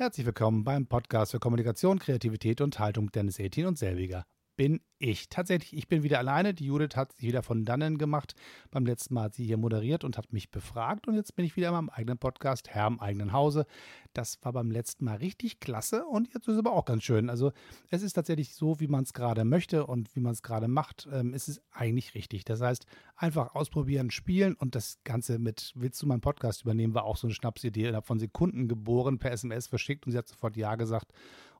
Herzlich willkommen beim Podcast für Kommunikation, Kreativität und Haltung Dennis Etin und selbiger bin ich. Tatsächlich, ich bin wieder alleine. Die Judith hat sich wieder von dannen gemacht. Beim letzten Mal hat sie hier moderiert und hat mich befragt. Und jetzt bin ich wieder in meinem eigenen Podcast, Herr im eigenen Hause. Das war beim letzten Mal richtig klasse und jetzt ist es aber auch ganz schön. Also es ist tatsächlich so, wie man es gerade möchte und wie man es gerade macht, ähm, ist es eigentlich richtig. Das heißt, einfach ausprobieren, spielen und das Ganze mit Willst du meinen Podcast übernehmen, war auch so eine Schnapsidee. Innerhalb von Sekunden geboren, per SMS verschickt und sie hat sofort Ja gesagt.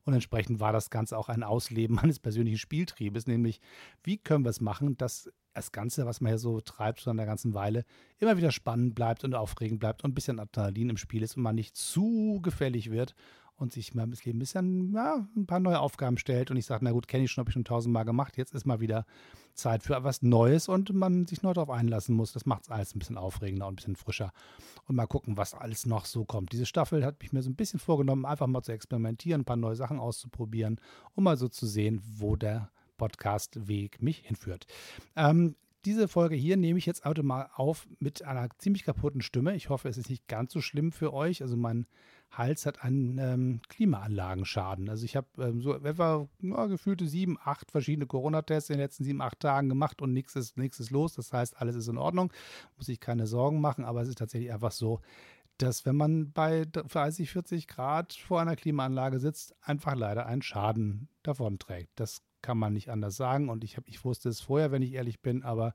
Und entsprechend war das Ganze auch ein Ausleben meines persönlichen Spieltriebes, nämlich wie können wir es machen, dass das Ganze, was man hier so treibt, an der ganzen Weile, immer wieder spannend bleibt und aufregend bleibt und ein bisschen Adrenalin im Spiel ist und man nicht zu gefällig wird und sich mal das Leben ein bisschen, ja, ein paar neue Aufgaben stellt und ich sage, na gut, kenne ich schon, habe ich schon tausendmal gemacht, jetzt ist mal wieder Zeit für was Neues und man sich neu darauf einlassen muss. Das macht es alles ein bisschen aufregender und ein bisschen frischer. Und mal gucken, was alles noch so kommt. Diese Staffel hat mich mir so ein bisschen vorgenommen, einfach mal zu experimentieren, ein paar neue Sachen auszuprobieren, um mal so zu sehen, wo der Podcast-Weg mich hinführt. Ähm, diese Folge hier nehme ich jetzt mal auf mit einer ziemlich kaputten Stimme. Ich hoffe, es ist nicht ganz so schlimm für euch. Also mein Hals hat einen ähm, Klimaanlagenschaden. Also ich habe ähm, so etwa ja, gefühlte sieben, acht verschiedene Corona-Tests in den letzten sieben, acht Tagen gemacht und nichts ist, nichts ist los. Das heißt, alles ist in Ordnung. Muss ich keine Sorgen machen. Aber es ist tatsächlich einfach so, dass wenn man bei 30, 40 Grad vor einer Klimaanlage sitzt, einfach leider einen Schaden davon trägt. Das kann man nicht anders sagen. Und ich, hab, ich wusste es vorher, wenn ich ehrlich bin, aber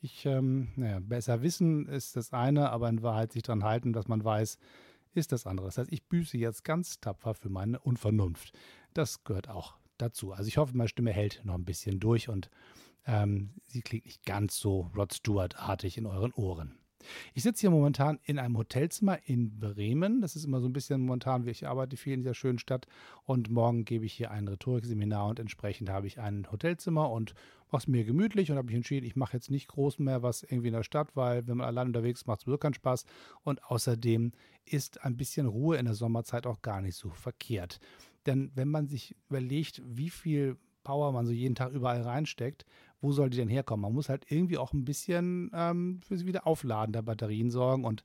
ich, ähm, naja, besser wissen ist das eine, aber in Wahrheit sich daran halten, dass man weiß, ist das andere. Das heißt, ich büße jetzt ganz tapfer für meine Unvernunft. Das gehört auch dazu. Also ich hoffe, meine Stimme hält noch ein bisschen durch und ähm, sie klingt nicht ganz so Rod Stewart-artig in euren Ohren. Ich sitze hier momentan in einem Hotelzimmer in Bremen. Das ist immer so ein bisschen momentan, wie ich arbeite viel in dieser schönen Stadt. Und morgen gebe ich hier ein Rhetorikseminar und entsprechend habe ich ein Hotelzimmer und mache es mir gemütlich und habe mich entschieden, ich mache jetzt nicht groß mehr was irgendwie in der Stadt, weil wenn man allein unterwegs ist, macht es sowieso keinen Spaß. Und außerdem ist ein bisschen Ruhe in der Sommerzeit auch gar nicht so verkehrt. Denn wenn man sich überlegt, wie viel Power man so jeden Tag überall reinsteckt, wo soll die denn herkommen? Man muss halt irgendwie auch ein bisschen ähm, wieder Aufladen der Batterien sorgen und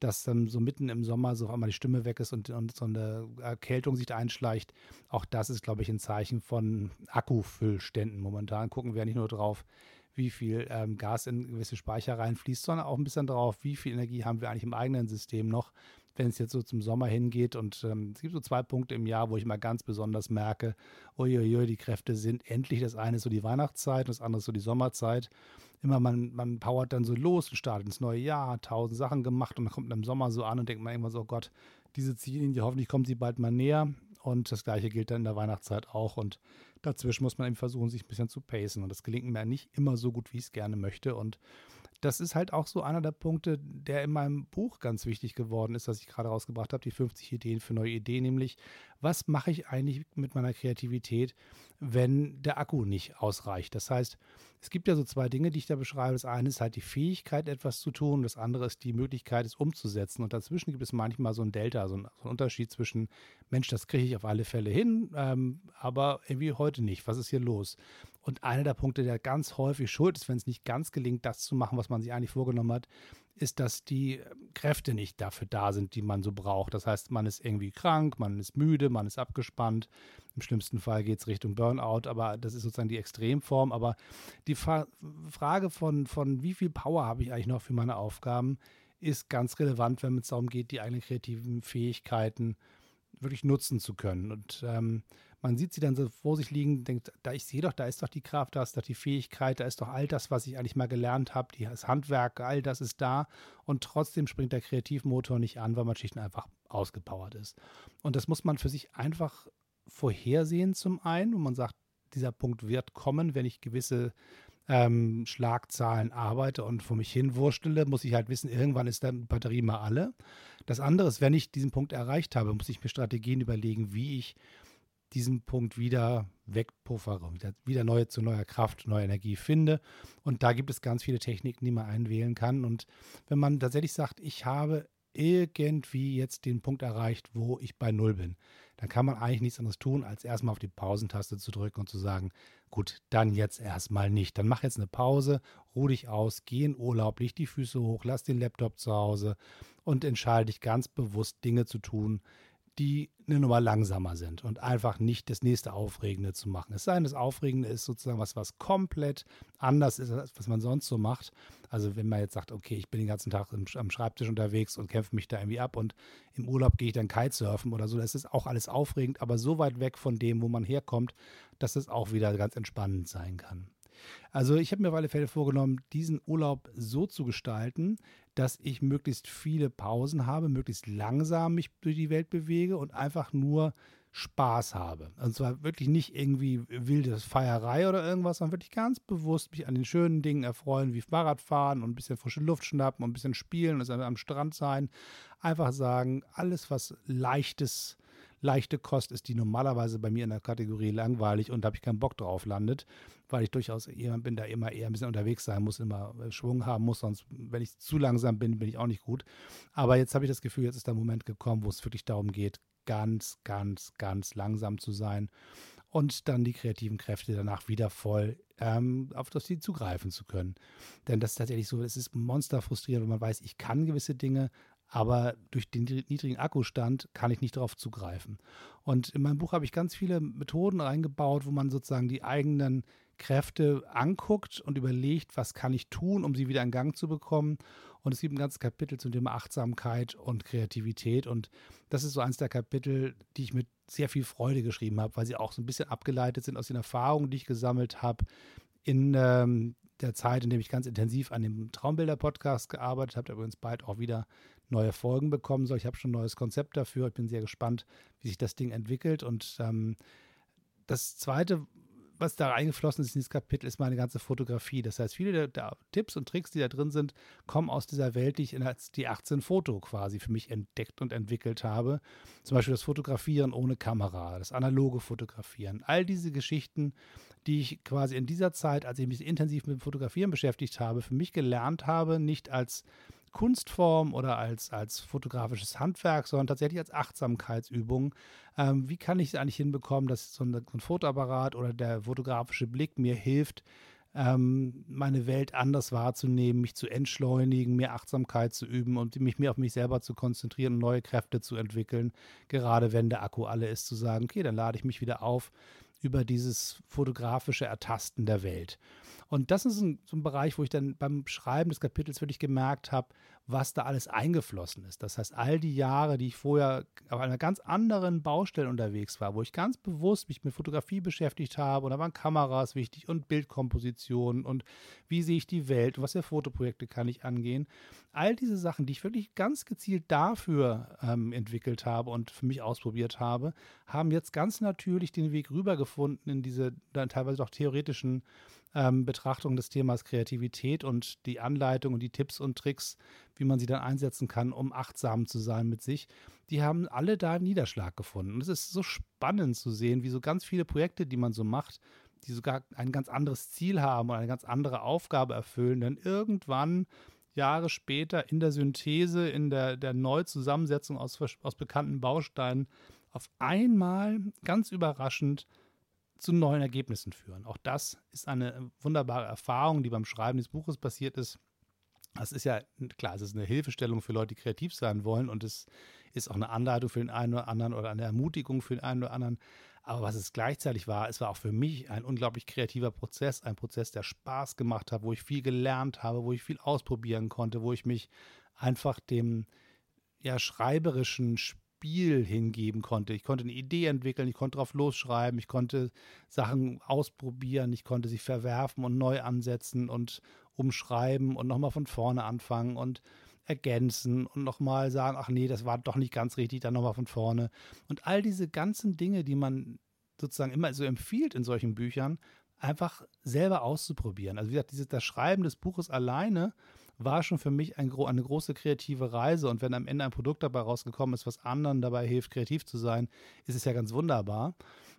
dass dann so mitten im Sommer so einmal die Stimme weg ist und, und so eine Erkältung sich einschleicht. Auch das ist, glaube ich, ein Zeichen von Akkufüllständen. Momentan gucken wir ja nicht nur drauf, wie viel ähm, Gas in gewisse Speicher reinfließt, sondern auch ein bisschen drauf, wie viel Energie haben wir eigentlich im eigenen System noch, wenn es jetzt so zum Sommer hingeht. Und ähm, es gibt so zwei Punkte im Jahr, wo ich mal ganz besonders merke, uiuiui, die Kräfte sind endlich. Das eine ist so die Weihnachtszeit und das andere ist so die Sommerzeit. Immer man, man powert dann so los und startet ins neue Jahr, tausend Sachen gemacht und dann kommt man im Sommer so an und denkt man irgendwann so, oh Gott, diese Ziellinie, hoffentlich kommt sie bald mal näher. Und das gleiche gilt dann in der Weihnachtszeit auch. Und dazwischen muss man eben versuchen, sich ein bisschen zu pacen. Und das gelingt mir nicht immer so gut, wie ich es gerne möchte. Und das ist halt auch so einer der Punkte, der in meinem Buch ganz wichtig geworden ist, das ich gerade rausgebracht habe, die 50 Ideen für neue Ideen, nämlich was mache ich eigentlich mit meiner Kreativität, wenn der Akku nicht ausreicht. Das heißt, es gibt ja so zwei Dinge, die ich da beschreibe. Das eine ist halt die Fähigkeit, etwas zu tun, das andere ist die Möglichkeit, es umzusetzen. Und dazwischen gibt es manchmal so ein Delta, so ein, so ein Unterschied zwischen, Mensch, das kriege ich auf alle Fälle hin, ähm, aber irgendwie heute nicht. Was ist hier los? Und einer der Punkte, der ganz häufig schuld ist, wenn es nicht ganz gelingt, das zu machen, was man sich eigentlich vorgenommen hat, ist, dass die Kräfte nicht dafür da sind, die man so braucht. Das heißt, man ist irgendwie krank, man ist müde, man ist abgespannt. Im schlimmsten Fall geht es Richtung Burnout, aber das ist sozusagen die Extremform. Aber die Fra Frage von, von wie viel Power habe ich eigentlich noch für meine Aufgaben, ist ganz relevant, wenn es darum geht, die eigenen kreativen Fähigkeiten wirklich nutzen zu können. Und ähm, man sieht sie dann so vor sich liegen, denkt, da ich sehe doch, da ist doch die Kraft, da ist doch die Fähigkeit, da ist doch all das, was ich eigentlich mal gelernt habe, das Handwerk, all das ist da und trotzdem springt der Kreativmotor nicht an, weil man schlicht einfach ausgepowert ist. Und das muss man für sich einfach vorhersehen zum einen, wo man sagt, dieser Punkt wird kommen, wenn ich gewisse ähm, Schlagzahlen arbeite und vor mich hin wurstele, muss ich halt wissen, irgendwann ist dann Batterie mal alle. Das andere ist, wenn ich diesen Punkt erreicht habe, muss ich mir Strategien überlegen, wie ich diesen Punkt wieder wegpuffere, wieder, wieder neue zu neuer Kraft, neue Energie finde. Und da gibt es ganz viele Techniken, die man einwählen kann. Und wenn man tatsächlich sagt, ich habe irgendwie jetzt den Punkt erreicht, wo ich bei Null bin, dann kann man eigentlich nichts anderes tun, als erstmal auf die Pausentaste zu drücken und zu sagen, gut, dann jetzt erstmal nicht. Dann mach jetzt eine Pause, ruh dich aus, geh in Urlaub, leg die Füße hoch, lass den Laptop zu Hause und entscheide dich ganz bewusst, Dinge zu tun, die eine Nummer langsamer sind und einfach nicht das nächste Aufregende zu machen. Es sei denn, das Aufregende ist sozusagen was, was komplett anders ist, als was man sonst so macht. Also wenn man jetzt sagt, okay, ich bin den ganzen Tag am Schreibtisch unterwegs und kämpfe mich da irgendwie ab und im Urlaub gehe ich dann Kitesurfen oder so, das ist auch alles aufregend, aber so weit weg von dem, wo man herkommt, dass es auch wieder ganz entspannend sein kann. Also ich habe mir auf alle Fälle vorgenommen, diesen Urlaub so zu gestalten, dass ich möglichst viele Pausen habe, möglichst langsam mich durch die Welt bewege und einfach nur Spaß habe. Und zwar wirklich nicht irgendwie wilde Feierei oder irgendwas, sondern wirklich ganz bewusst mich an den schönen Dingen erfreuen, wie Fahrradfahren und ein bisschen frische Luft schnappen und ein bisschen spielen und am Strand sein. Einfach sagen, alles, was leichtes leichte Kost ist, die normalerweise bei mir in der Kategorie langweilig und da habe ich keinen Bock drauf landet, weil ich durchaus jemand bin, der immer eher ein bisschen unterwegs sein muss, immer äh, Schwung haben muss, sonst, wenn ich zu langsam bin, bin ich auch nicht gut. Aber jetzt habe ich das Gefühl, jetzt ist der Moment gekommen, wo es wirklich darum geht, ganz, ganz, ganz langsam zu sein und dann die kreativen Kräfte danach wieder voll ähm, auf das Ziel zugreifen zu können. Denn das ist tatsächlich so, es ist monsterfrustrierend und man weiß, ich kann gewisse Dinge, aber durch den niedrigen Akkustand kann ich nicht darauf zugreifen. Und in meinem Buch habe ich ganz viele Methoden eingebaut, wo man sozusagen die eigenen Kräfte anguckt und überlegt, was kann ich tun, um sie wieder in Gang zu bekommen. Und es gibt ein ganzes Kapitel zum Thema Achtsamkeit und Kreativität. Und das ist so eins der Kapitel, die ich mit sehr viel Freude geschrieben habe, weil sie auch so ein bisschen abgeleitet sind aus den Erfahrungen, die ich gesammelt habe in ähm, der Zeit, in der ich ganz intensiv an dem Traumbilder-Podcast gearbeitet habe, der übrigens bald auch wieder neue Folgen bekommen soll. Ich habe schon ein neues Konzept dafür. Ich bin sehr gespannt, wie sich das Ding entwickelt. Und ähm, das Zweite, was da eingeflossen ist in dieses Kapitel, ist meine ganze Fotografie. Das heißt, viele der, der, Tipps und Tricks, die da drin sind, kommen aus dieser Welt, die ich in die 18 Foto quasi für mich entdeckt und entwickelt habe. Zum Beispiel das Fotografieren ohne Kamera, das analoge Fotografieren. All diese Geschichten, die ich quasi in dieser Zeit, als ich mich intensiv mit dem Fotografieren beschäftigt habe, für mich gelernt habe, nicht als Kunstform oder als, als fotografisches Handwerk, sondern tatsächlich als Achtsamkeitsübung. Ähm, wie kann ich es eigentlich hinbekommen, dass so ein, so ein Fotoapparat oder der fotografische Blick mir hilft, ähm, meine Welt anders wahrzunehmen, mich zu entschleunigen, mehr Achtsamkeit zu üben und mich mehr auf mich selber zu konzentrieren und neue Kräfte zu entwickeln. Gerade wenn der Akku alle ist, zu sagen, okay, dann lade ich mich wieder auf über dieses fotografische Ertasten der Welt. Und das ist ein, so ein Bereich, wo ich dann beim Schreiben des Kapitels wirklich gemerkt habe, was da alles eingeflossen ist. Das heißt, all die Jahre, die ich vorher auf einer ganz anderen Baustelle unterwegs war, wo ich ganz bewusst mich mit Fotografie beschäftigt habe und da waren Kameras wichtig und Bildkompositionen und wie sehe ich die Welt und was für Fotoprojekte kann ich angehen. All diese Sachen, die ich wirklich ganz gezielt dafür ähm, entwickelt habe und für mich ausprobiert habe, haben jetzt ganz natürlich den Weg rübergefunden in diese dann teilweise auch theoretischen ähm, Betrachtung des Themas Kreativität und die Anleitung und die Tipps und Tricks, wie man sie dann einsetzen kann, um achtsam zu sein mit sich, die haben alle da Niederschlag gefunden. Und es ist so spannend zu sehen, wie so ganz viele Projekte, die man so macht, die sogar ein ganz anderes Ziel haben und eine ganz andere Aufgabe erfüllen, dann irgendwann Jahre später in der Synthese, in der, der Neuzusammensetzung aus, aus bekannten Bausteinen auf einmal ganz überraschend zu neuen Ergebnissen führen. Auch das ist eine wunderbare Erfahrung, die beim Schreiben des Buches passiert ist. Das ist ja, klar, es ist eine Hilfestellung für Leute, die kreativ sein wollen und es ist auch eine Anleitung für den einen oder anderen oder eine Ermutigung für den einen oder anderen. Aber was es gleichzeitig war, es war auch für mich ein unglaublich kreativer Prozess, ein Prozess, der Spaß gemacht hat, wo ich viel gelernt habe, wo ich viel ausprobieren konnte, wo ich mich einfach dem ja, schreiberischen Spiel Spiel hingeben konnte. Ich konnte eine Idee entwickeln, ich konnte drauf losschreiben, ich konnte Sachen ausprobieren, ich konnte sie verwerfen und neu ansetzen und umschreiben und nochmal von vorne anfangen und ergänzen und nochmal sagen, ach nee, das war doch nicht ganz richtig, dann nochmal von vorne. Und all diese ganzen Dinge, die man sozusagen immer so empfiehlt in solchen Büchern, einfach selber auszuprobieren. Also wie gesagt, dieses, das Schreiben des Buches alleine war schon für mich ein, eine große kreative Reise. Und wenn am Ende ein Produkt dabei rausgekommen ist, was anderen dabei hilft, kreativ zu sein, ist es ja ganz wunderbar.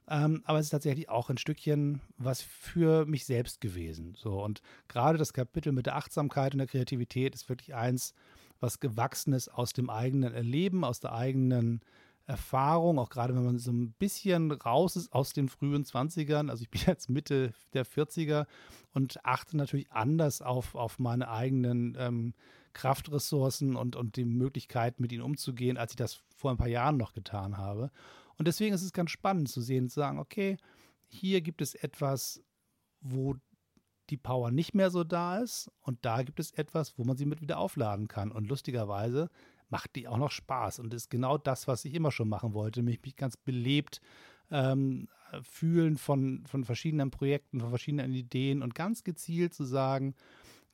Ähm, aber es ist tatsächlich auch ein Stückchen was für mich selbst gewesen. So und gerade das Kapitel mit der Achtsamkeit und der Kreativität ist wirklich eins, was gewachsen ist aus dem eigenen Erleben, aus der eigenen Erfahrung, auch gerade wenn man so ein bisschen raus ist aus den frühen 20ern. Also ich bin jetzt Mitte der 40er und achte natürlich anders auf, auf meine eigenen ähm, Kraftressourcen und, und die Möglichkeit, mit ihnen umzugehen, als ich das vor ein paar Jahren noch getan habe. Und deswegen ist es ganz spannend zu sehen, zu sagen, okay, hier gibt es etwas, wo die Power nicht mehr so da ist und da gibt es etwas, wo man sie mit wieder aufladen kann. Und lustigerweise macht die auch noch Spaß und ist genau das, was ich immer schon machen wollte, mich, mich ganz belebt ähm, fühlen von, von verschiedenen Projekten, von verschiedenen Ideen und ganz gezielt zu sagen,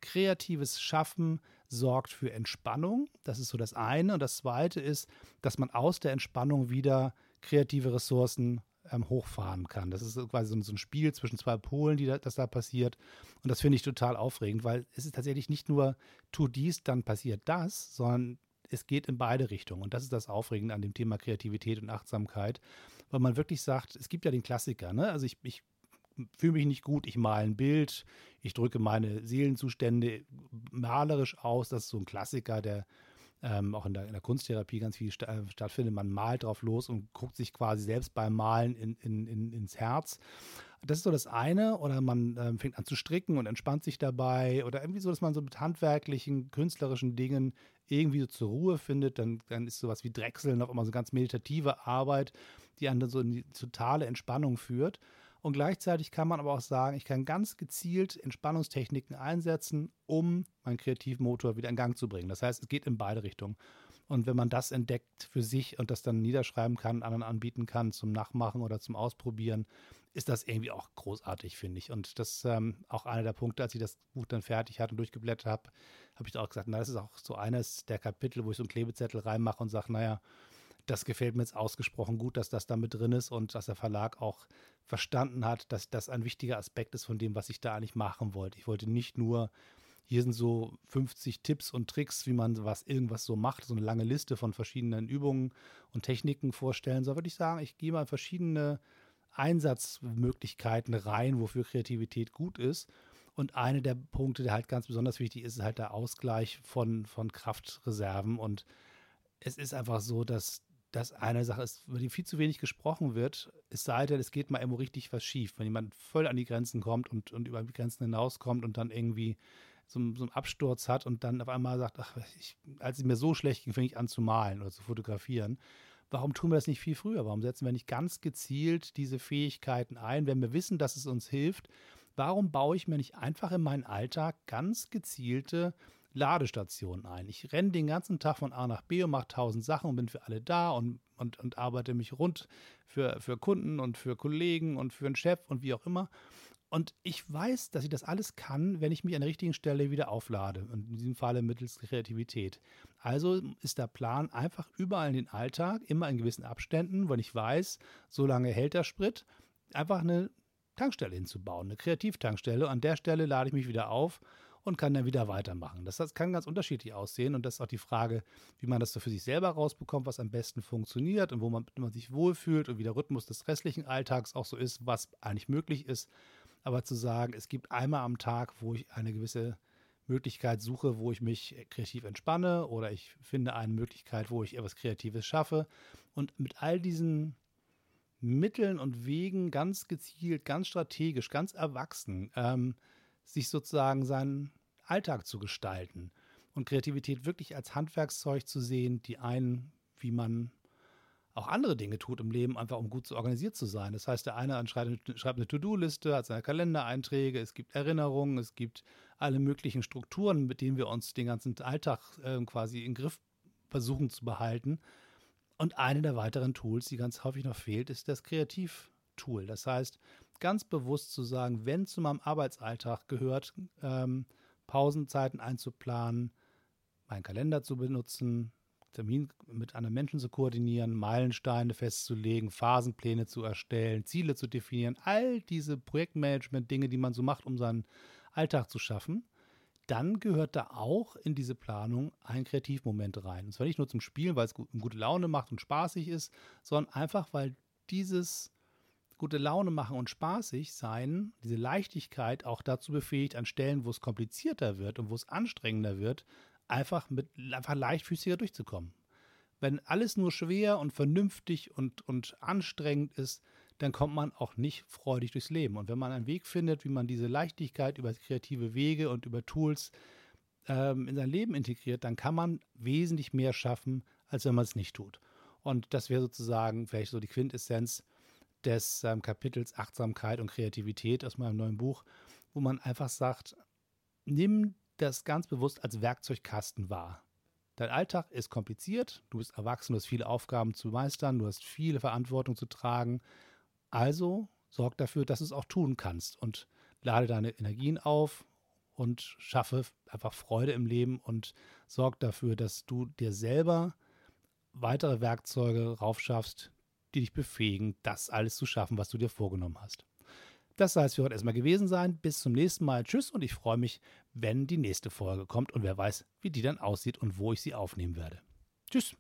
kreatives Schaffen sorgt für Entspannung. Das ist so das eine. Und das zweite ist, dass man aus der Entspannung wieder kreative Ressourcen ähm, hochfahren kann. Das ist quasi so, so, ein Spiel zwischen zwei Polen, die da, das da passiert. Und das finde ich total aufregend, weil es ist tatsächlich nicht nur, tu dies, dann passiert das, sondern es geht in beide Richtungen. Und das ist das Aufregende an dem Thema Kreativität und Achtsamkeit, weil man wirklich sagt, es gibt ja den Klassiker, ne? Also ich, ich fühle mich nicht gut, ich male ein Bild, ich drücke meine Seelenzustände malerisch aus. Das ist so ein Klassiker, der ähm, auch in der, in der, Kunsttherapie ganz viel sta äh, stattfindet. Man malt drauf los und guckt sich quasi selbst beim Malen in, in, in, ins Herz. Das ist so das eine. Oder man ähm, fängt an zu stricken und entspannt sich dabei. Oder irgendwie so, dass man so mit handwerklichen, künstlerischen Dingen irgendwie so zur Ruhe findet. Dann, dann ist sowas wie Drechseln auf immer so ganz meditative Arbeit, die einen dann so in die totale Entspannung führt. Und gleichzeitig kann man aber auch sagen, ich kann ganz gezielt Entspannungstechniken einsetzen, um meinen Kreativmotor wieder in Gang zu bringen. Das heißt, es geht in beide Richtungen. Und wenn man das entdeckt für sich und das dann niederschreiben kann, anderen anbieten kann zum Nachmachen oder zum Ausprobieren, ist das irgendwie auch großartig, finde ich. Und das ist ähm, auch einer der Punkte, als ich das Buch dann fertig hatte und durchgeblättert habe, habe ich auch gesagt, na, das ist auch so eines der Kapitel, wo ich so einen Klebezettel reinmache und sage, naja, das gefällt mir jetzt ausgesprochen gut, dass das da mit drin ist und dass der Verlag auch verstanden hat, dass das ein wichtiger Aspekt ist von dem, was ich da eigentlich machen wollte. Ich wollte nicht nur, hier sind so 50 Tipps und Tricks, wie man was irgendwas so macht, so eine lange Liste von verschiedenen Übungen und Techniken vorstellen, sondern würde ich sagen, ich gehe mal verschiedene Einsatzmöglichkeiten rein, wofür Kreativität gut ist. Und eine der Punkte, der halt ganz besonders wichtig ist, ist halt der Ausgleich von, von Kraftreserven. Und es ist einfach so, dass das eine Sache ist, über die viel zu wenig gesprochen wird, es sei denn, es geht mal irgendwo richtig was schief. Wenn jemand voll an die Grenzen kommt und, und über die Grenzen hinauskommt und dann irgendwie so, so einen Absturz hat und dann auf einmal sagt, ach, ich, als es mir so schlecht ging, fing ich an zu malen oder zu fotografieren. Warum tun wir das nicht viel früher? Warum setzen wir nicht ganz gezielt diese Fähigkeiten ein, wenn wir wissen, dass es uns hilft? Warum baue ich mir nicht einfach in meinen Alltag ganz gezielte Ladestationen ein. Ich renne den ganzen Tag von A nach B und mache tausend Sachen und bin für alle da und, und, und arbeite mich rund für, für Kunden und für Kollegen und für einen Chef und wie auch immer. Und ich weiß, dass ich das alles kann, wenn ich mich an der richtigen Stelle wieder auflade. Und in diesem Falle mittels Kreativität. Also ist der Plan einfach überall in den Alltag, immer in gewissen Abständen, wenn ich weiß, so lange hält der Sprit, einfach eine Tankstelle hinzubauen, eine Kreativtankstelle. An der Stelle lade ich mich wieder auf und kann dann wieder weitermachen. Das, das kann ganz unterschiedlich aussehen und das ist auch die Frage, wie man das so für sich selber rausbekommt, was am besten funktioniert und wo man, man sich wohlfühlt und wie der Rhythmus des restlichen Alltags auch so ist, was eigentlich möglich ist. Aber zu sagen, es gibt einmal am Tag, wo ich eine gewisse Möglichkeit suche, wo ich mich kreativ entspanne oder ich finde eine Möglichkeit, wo ich etwas Kreatives schaffe. Und mit all diesen Mitteln und Wegen ganz gezielt, ganz strategisch, ganz erwachsen ähm, sich sozusagen seinen Alltag zu gestalten und Kreativität wirklich als Handwerkszeug zu sehen, die einen, wie man auch andere Dinge tut im Leben, einfach um gut zu organisiert zu sein. Das heißt, der eine schreibt eine To-Do-Liste, hat seine Kalendereinträge, es gibt Erinnerungen, es gibt alle möglichen Strukturen, mit denen wir uns den ganzen Alltag äh, quasi in Griff versuchen zu behalten. Und eine der weiteren Tools, die ganz häufig noch fehlt, ist das Kreativ-Tool. Das heißt, ganz bewusst zu sagen, wenn zu meinem Arbeitsalltag gehört, ähm, Pausenzeiten einzuplanen, meinen Kalender zu benutzen, Termin mit anderen Menschen zu koordinieren, Meilensteine festzulegen, Phasenpläne zu erstellen, Ziele zu definieren, all diese Projektmanagement-Dinge, die man so macht, um seinen Alltag zu schaffen, dann gehört da auch in diese Planung ein Kreativmoment rein. Und zwar nicht nur zum Spielen, weil es gut, gute Laune macht und spaßig ist, sondern einfach, weil dieses gute Laune machen und spaßig sein, diese Leichtigkeit auch dazu befähigt, an Stellen, wo es komplizierter wird und wo es anstrengender wird, einfach mit einfach leichtfüßiger durchzukommen. Wenn alles nur schwer und vernünftig und, und anstrengend ist, dann kommt man auch nicht freudig durchs Leben. Und wenn man einen Weg findet, wie man diese Leichtigkeit über kreative Wege und über Tools ähm, in sein Leben integriert, dann kann man wesentlich mehr schaffen, als wenn man es nicht tut. Und das wäre sozusagen vielleicht so die Quintessenz des ähm, Kapitels Achtsamkeit und Kreativität aus meinem neuen Buch, wo man einfach sagt, nimm das ganz bewusst als Werkzeugkasten wahr. Dein Alltag ist kompliziert, du bist erwachsen, du hast viele Aufgaben zu meistern, du hast viele Verantwortung zu tragen. Also sorg dafür, dass du es auch tun kannst und lade deine Energien auf und schaffe einfach Freude im Leben und sorg dafür, dass du dir selber weitere Werkzeuge raufschaffst, die dich befähigen, das alles zu schaffen, was du dir vorgenommen hast. Das soll es für heute erstmal gewesen sein. Bis zum nächsten Mal. Tschüss und ich freue mich, wenn die nächste Folge kommt und wer weiß, wie die dann aussieht und wo ich sie aufnehmen werde. Tschüss.